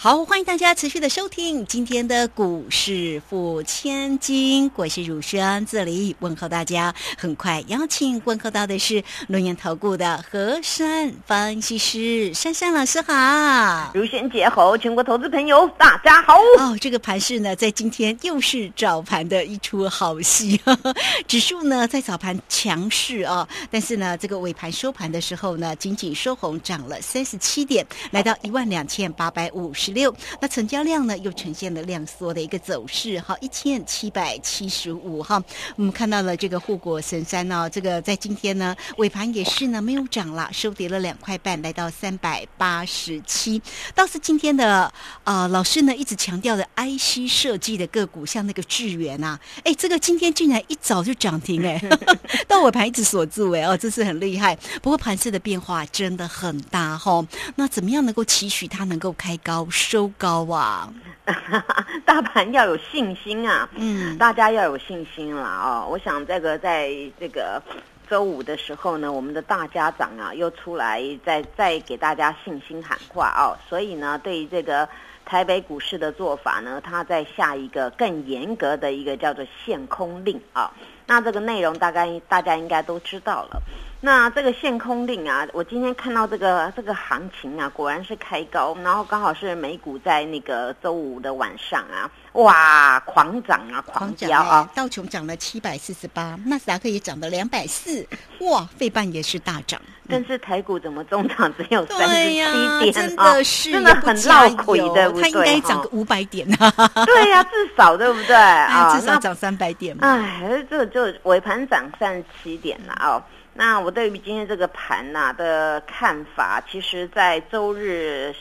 好，欢迎大家持续的收听今天的股市付千金，我是汝轩，这里问候大家。很快邀请问候到的是龙岩投顾的何山分析师珊珊老师好，如轩姐好，全国投资朋友大家好。哦，这个盘势呢，在今天又是早盘的一出好戏，呵 呵指数呢在早盘强势啊，但是呢，这个尾盘收盘的时候呢，仅仅收红，涨了三十七点，来到一万两千八百五十。十六，那成交量呢又呈现了量缩的一个走势，哈，一千七百七十五哈。我们看到了这个护国神山呢，这个在今天呢尾盘也是呢没有涨了，收跌了两块半，来到三百八十七。倒是今天的啊老师呢一直强调的 IC 设计的个股，像那个智源啊，哎，这个今天竟然一早就涨停哎，到尾盘一直锁住哎，哦，这是很厉害。不过盘势的变化真的很大哈，那怎么样能够期许它能够开高？收高啊！大盘要有信心啊！嗯，大家要有信心了哦。我想这个在这个周五的时候呢，我们的大家长啊又出来再再给大家信心喊话哦。所以呢，对于这个台北股市的做法呢，它在下一个更严格的一个叫做限空令啊。那这个内容大概大家应该都知道了。那这个限空令啊，我今天看到这个这个行情啊，果然是开高，然后刚好是美股在那个周五的晚上啊，哇，狂涨啊，狂飙啊，道琼涨了七百四十八，纳斯达克也涨了两百四，哇，费半也是大涨，但是台股怎么中涨只有三十七点真的是真的很闹鬼的，它应该涨个五百点啊，对呀，至少对不对？啊？至少涨三百点嘛，哎，这个就尾盘涨三十七点了哦。那我对于今天这个盘呐的看法，其实，在周日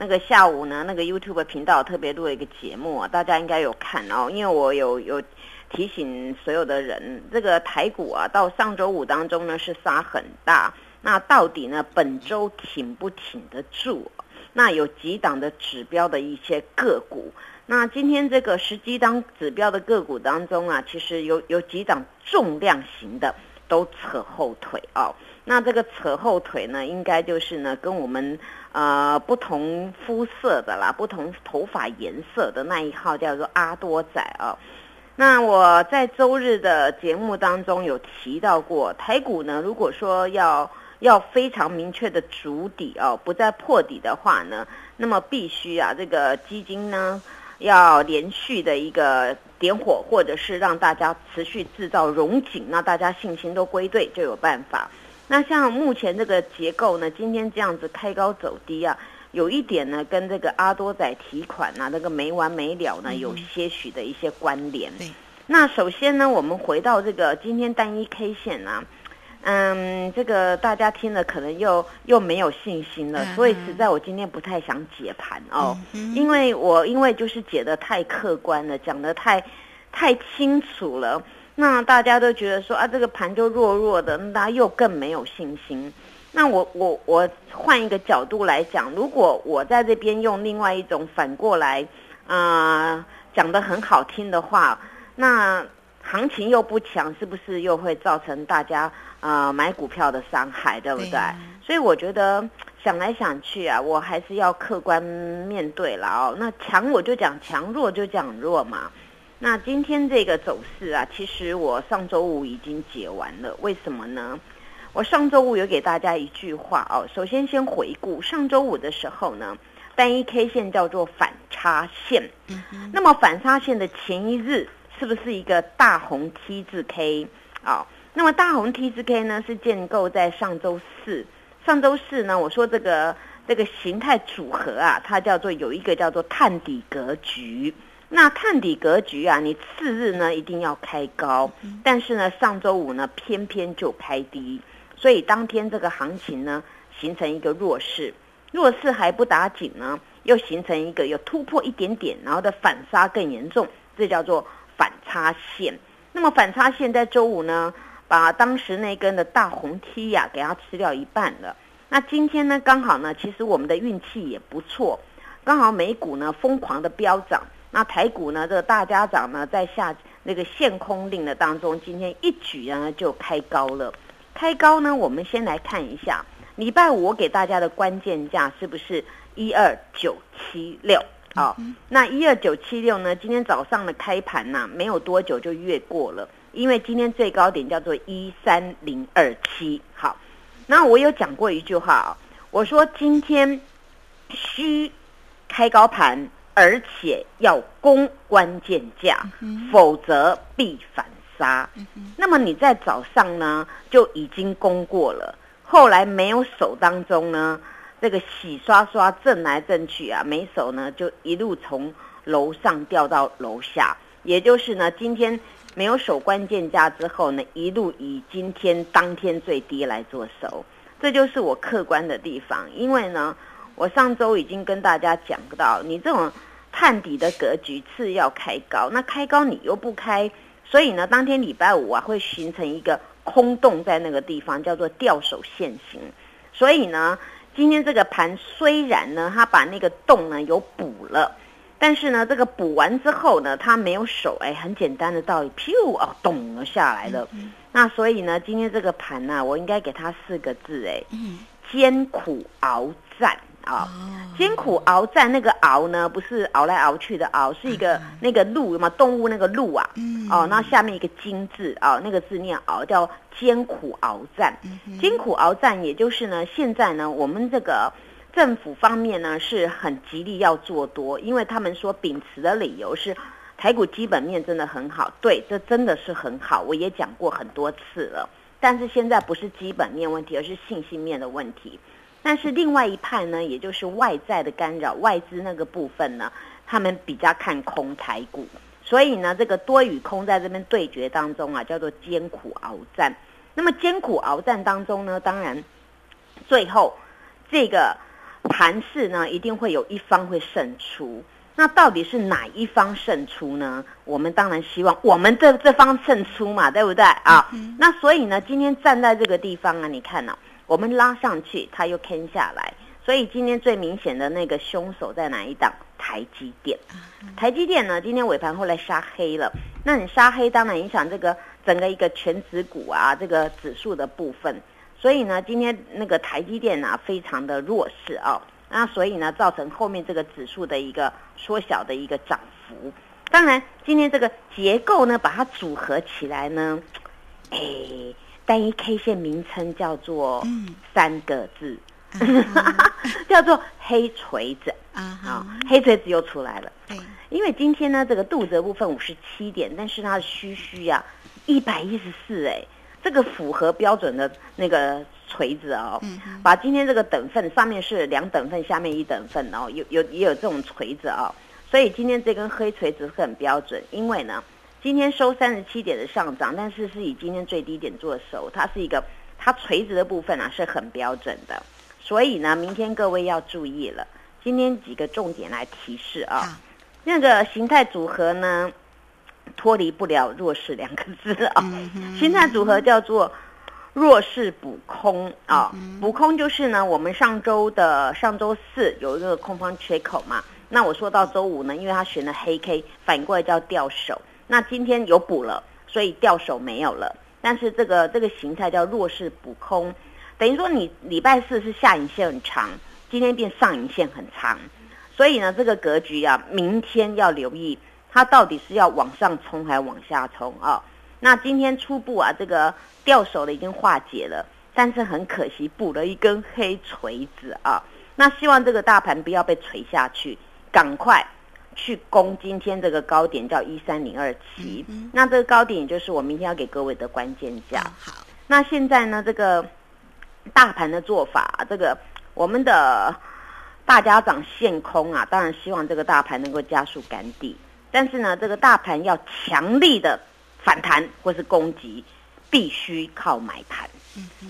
那个下午呢，那个 YouTube 频道特别录了一个节目啊，大家应该有看哦。因为我有有提醒所有的人，这个台股啊，到上周五当中呢是杀很大，那到底呢本周挺不挺得住？那有几档的指标的一些个股，那今天这个十几档指标的个股当中啊，其实有有几档重量型的。都扯后腿哦，那这个扯后腿呢，应该就是呢，跟我们呃不同肤色的啦，不同头发颜色的那一号叫做阿多仔哦。那我在周日的节目当中有提到过，台股呢，如果说要要非常明确的筑底哦，不再破底的话呢，那么必须啊，这个基金呢。要连续的一个点火，或者是让大家持续制造融景，那大家信心都归队就有办法。那像目前这个结构呢，今天这样子开高走低啊，有一点呢跟这个阿多仔提款啊那个没完没了呢有些许的一些关联。那首先呢，我们回到这个今天单一 K 线啊。嗯，这个大家听了可能又又没有信心了，所以实在我今天不太想解盘哦，因为我因为就是解的太客观了，讲的太太清楚了，那大家都觉得说啊，这个盘就弱弱的，那大家又更没有信心。那我我我换一个角度来讲，如果我在这边用另外一种反过来啊讲的很好听的话，那行情又不强，是不是又会造成大家？呃，买股票的伤害，对不对？所以我觉得想来想去啊，我还是要客观面对了哦。那强我就讲强，弱就讲弱嘛。那今天这个走势啊，其实我上周五已经解完了。为什么呢？我上周五有给大家一句话哦。首先先回顾上周五的时候呢，单一 K 线叫做反差线。嗯那么反差线的前一日是不是一个大红 T 字 K 啊？那么大红 T 字 K 呢，是建构在上周四。上周四呢，我说这个这个形态组合啊，它叫做有一个叫做探底格局。那探底格局啊，你次日呢一定要开高，但是呢上周五呢偏偏就开低，所以当天这个行情呢形成一个弱势，弱势还不打紧呢，又形成一个有突破一点点，然后的反杀更严重，这叫做反差线。那么反差线在周五呢？把当时那根的大红 T 呀，给它吃掉一半了。那今天呢，刚好呢，其实我们的运气也不错，刚好美股呢疯狂的飙涨，那台股呢，这个大家长呢在下那个限空令的当中，今天一举呢就开高了。开高呢，我们先来看一下礼拜五我给大家的关键价是不是一二九七六啊？那一二九七六呢，今天早上的开盘呢，没有多久就越过了，因为今天最高点叫做一三零二七。好。那我有讲过一句话啊，我说今天需开高盘，而且要攻关键价，否则必反杀。那么你在早上呢就已经攻过了，后来没有手当中呢，这个洗刷刷震来震去啊，没手呢就一路从楼上掉到楼下，也就是呢今天。没有守关键价之后呢，一路以今天当天最低来做收，这就是我客观的地方。因为呢，我上周已经跟大家讲到，你这种探底的格局次要开高，那开高你又不开，所以呢，当天礼拜五啊会形成一个空洞在那个地方，叫做吊手现形。所以呢，今天这个盘虽然呢，它把那个洞呢有补了。但是呢，这个补完之后呢，它没有手，哎，很简单的道理，噗哦，咚了下来了。那所以呢，今天这个盘呢，我应该给它四个字，哎，艰苦鏖战啊，艰苦鏖战。那个鏖呢，不是熬来熬去的熬，是一个那个鹿嘛，动物那个鹿啊。哦，那下面一个金字啊，那个字念熬，叫艰苦鏖战。艰苦鏖战，也就是呢，现在呢，我们这个。政府方面呢是很极力要做多，因为他们说秉持的理由是台股基本面真的很好，对，这真的是很好，我也讲过很多次了。但是现在不是基本面问题，而是信心面的问题。但是另外一派呢，也就是外在的干扰，外资那个部分呢，他们比较看空台股，所以呢，这个多与空在这边对决当中啊，叫做艰苦鏖战。那么艰苦鏖战当中呢，当然最后这个。盘势呢，一定会有一方会胜出。那到底是哪一方胜出呢？我们当然希望我们这这方胜出嘛，对不对啊？那所以呢，今天站在这个地方啊，你看呢，我们拉上去，它又坑下来。所以今天最明显的那个凶手在哪一档？台积电。台积电呢，今天尾盘后来杀黑了。那你杀黑，当然影响这个整个一个全指股啊，这个指数的部分。所以呢，今天那个台积电啊，非常的弱势啊，那所以呢，造成后面这个指数的一个缩小的一个涨幅。当然，今天这个结构呢，把它组合起来呢，哎，单一 K 线名称叫做三个字，叫做黑锤子啊，好，黑锤子又出来了。对，因为今天呢，这个肚子部分五十七点，但是它的虚虚呀，一百一十四哎。这个符合标准的那个锤子哦，把今天这个等份上面是两等份，下面一等份哦，有有也有这种锤子哦，所以今天这根黑锤子是很标准，因为呢，今天收三十七点的上涨，但是是以今天最低点做收，它是一个它垂直的部分啊是很标准的，所以呢，明天各位要注意了，今天几个重点来提示啊，那个形态组合呢。脱离不了弱势两个字啊，形态组合叫做弱势补空啊，补空就是呢，我们上周的上周四有一个空方缺口嘛，那我说到周五呢，因为它选了黑 K，反应过来叫掉手，那今天有补了，所以掉手没有了，但是这个这个形态叫弱势补空，等于说你礼拜四是下影线很长，今天变上影线很长，所以呢，这个格局啊，明天要留意。它到底是要往上冲还是往下冲啊？那今天初步啊，这个掉手的已经化解了，但是很可惜补了一根黑锤子啊。那希望这个大盘不要被锤下去，赶快去攻今天这个高点，叫一三零二七。那这个高点也就是我明天要给各位的关键价。好，那现在呢，这个大盘的做法，这个我们的大家长现空啊，当然希望这个大盘能够加速赶底。但是呢，这个大盘要强力的反弹或是攻击，必须靠买盘。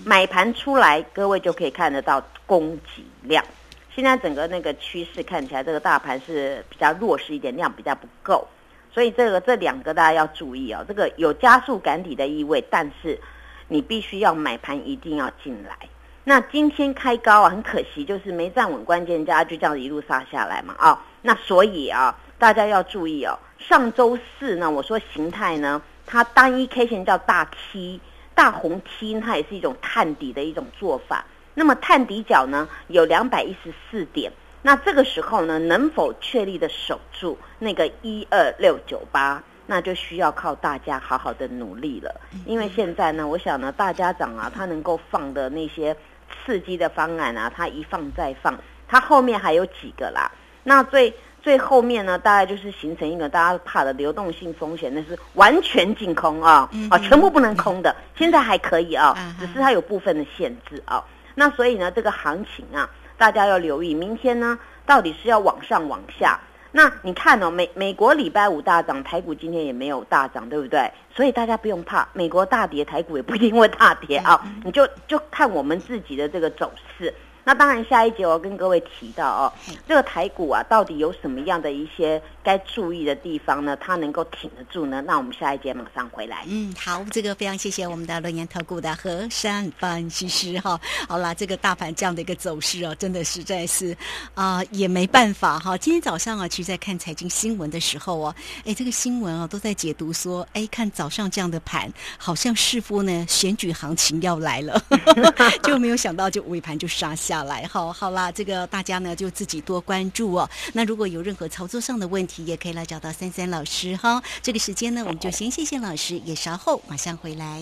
买盘出来，各位就可以看得到供给量。现在整个那个趋势看起来，这个大盘是比较弱势一点，量比较不够。所以这个这两个大家要注意哦，这个有加速赶底的意味，但是你必须要买盘一定要进来。那今天开高啊，很可惜就是没站稳关键价，就这样一路杀下来嘛啊。那所以啊，大家要注意哦。上周四呢，我说形态呢，它单一 K 线叫大 T，大红 T，它也是一种探底的一种做法。那么探底角呢有两百一十四点，那这个时候呢，能否确立的守住那个一二六九八，那就需要靠大家好好的努力了。因为现在呢，我想呢，大家长啊，他能够放的那些刺激的方案啊，他一放再放，他后面还有几个啦。那最最后面呢，大概就是形成一个大家怕的流动性风险，那是完全净空啊啊，全部不能空的。现在还可以啊，只是它有部分的限制啊。那所以呢，这个行情啊，大家要留意，明天呢到底是要往上往下？那你看哦，美美国礼拜五大涨，台股今天也没有大涨，对不对？所以大家不用怕，美国大跌，台股也不一定会大跌啊。你就就看我们自己的这个走势。那当然，下一节我要跟各位提到哦，这个台股啊，到底有什么样的一些该注意的地方呢？它能够挺得住呢？那我们下一节马上回来。嗯，好，这个非常谢谢我们的轮研投顾的何山分析师哈。好啦，这个大盘这样的一个走势哦，真的实在是啊，也没办法哈。今天早上啊，其实在看财经新闻的时候哦，哎，这个新闻啊都在解读说，哎，看早上这样的盘，好像似乎呢选举行情要来了，就没有想到就尾盘就杀下。下来，好好啦，这个大家呢就自己多关注哦。那如果有任何操作上的问题，也可以来找到三三老师哈。这个时间呢，我们就先谢谢老师，也稍后马上回来。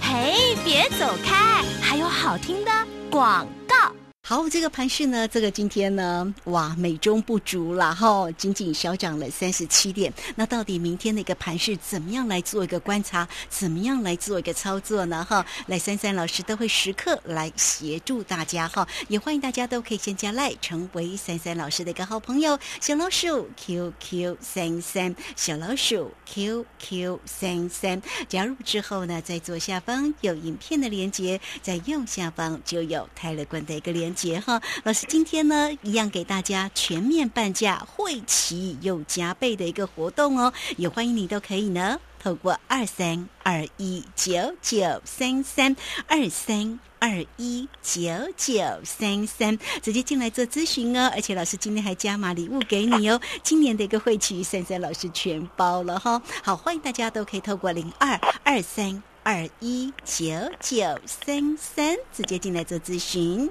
嘿，别走开，还有好听的广。好，这个盘势呢，这个今天呢，哇，美中不足了哈，仅仅小涨了三十七点。那到底明天的一个盘势怎么样来做一个观察？怎么样来做一个操作呢？哈，来三三老师都会时刻来协助大家哈，也欢迎大家都可以先加赖，成为三三老师的一个好朋友。小老鼠 QQ 三三，小老鼠 QQ 三三，加入之后呢，在左下方有影片的连接，在右下方就有泰勒冠的一个连。节哈，老师今天呢一样给大家全面半价，会齐又加倍的一个活动哦，也欢迎你都可以呢，透过二三二一九九三三二三二一九九三三直接进来做咨询哦，而且老师今天还加码礼物给你哦，今年的一个会期三三老师全包了哈，好，欢迎大家都可以透过零二二三二一九九三三直接进来做咨询。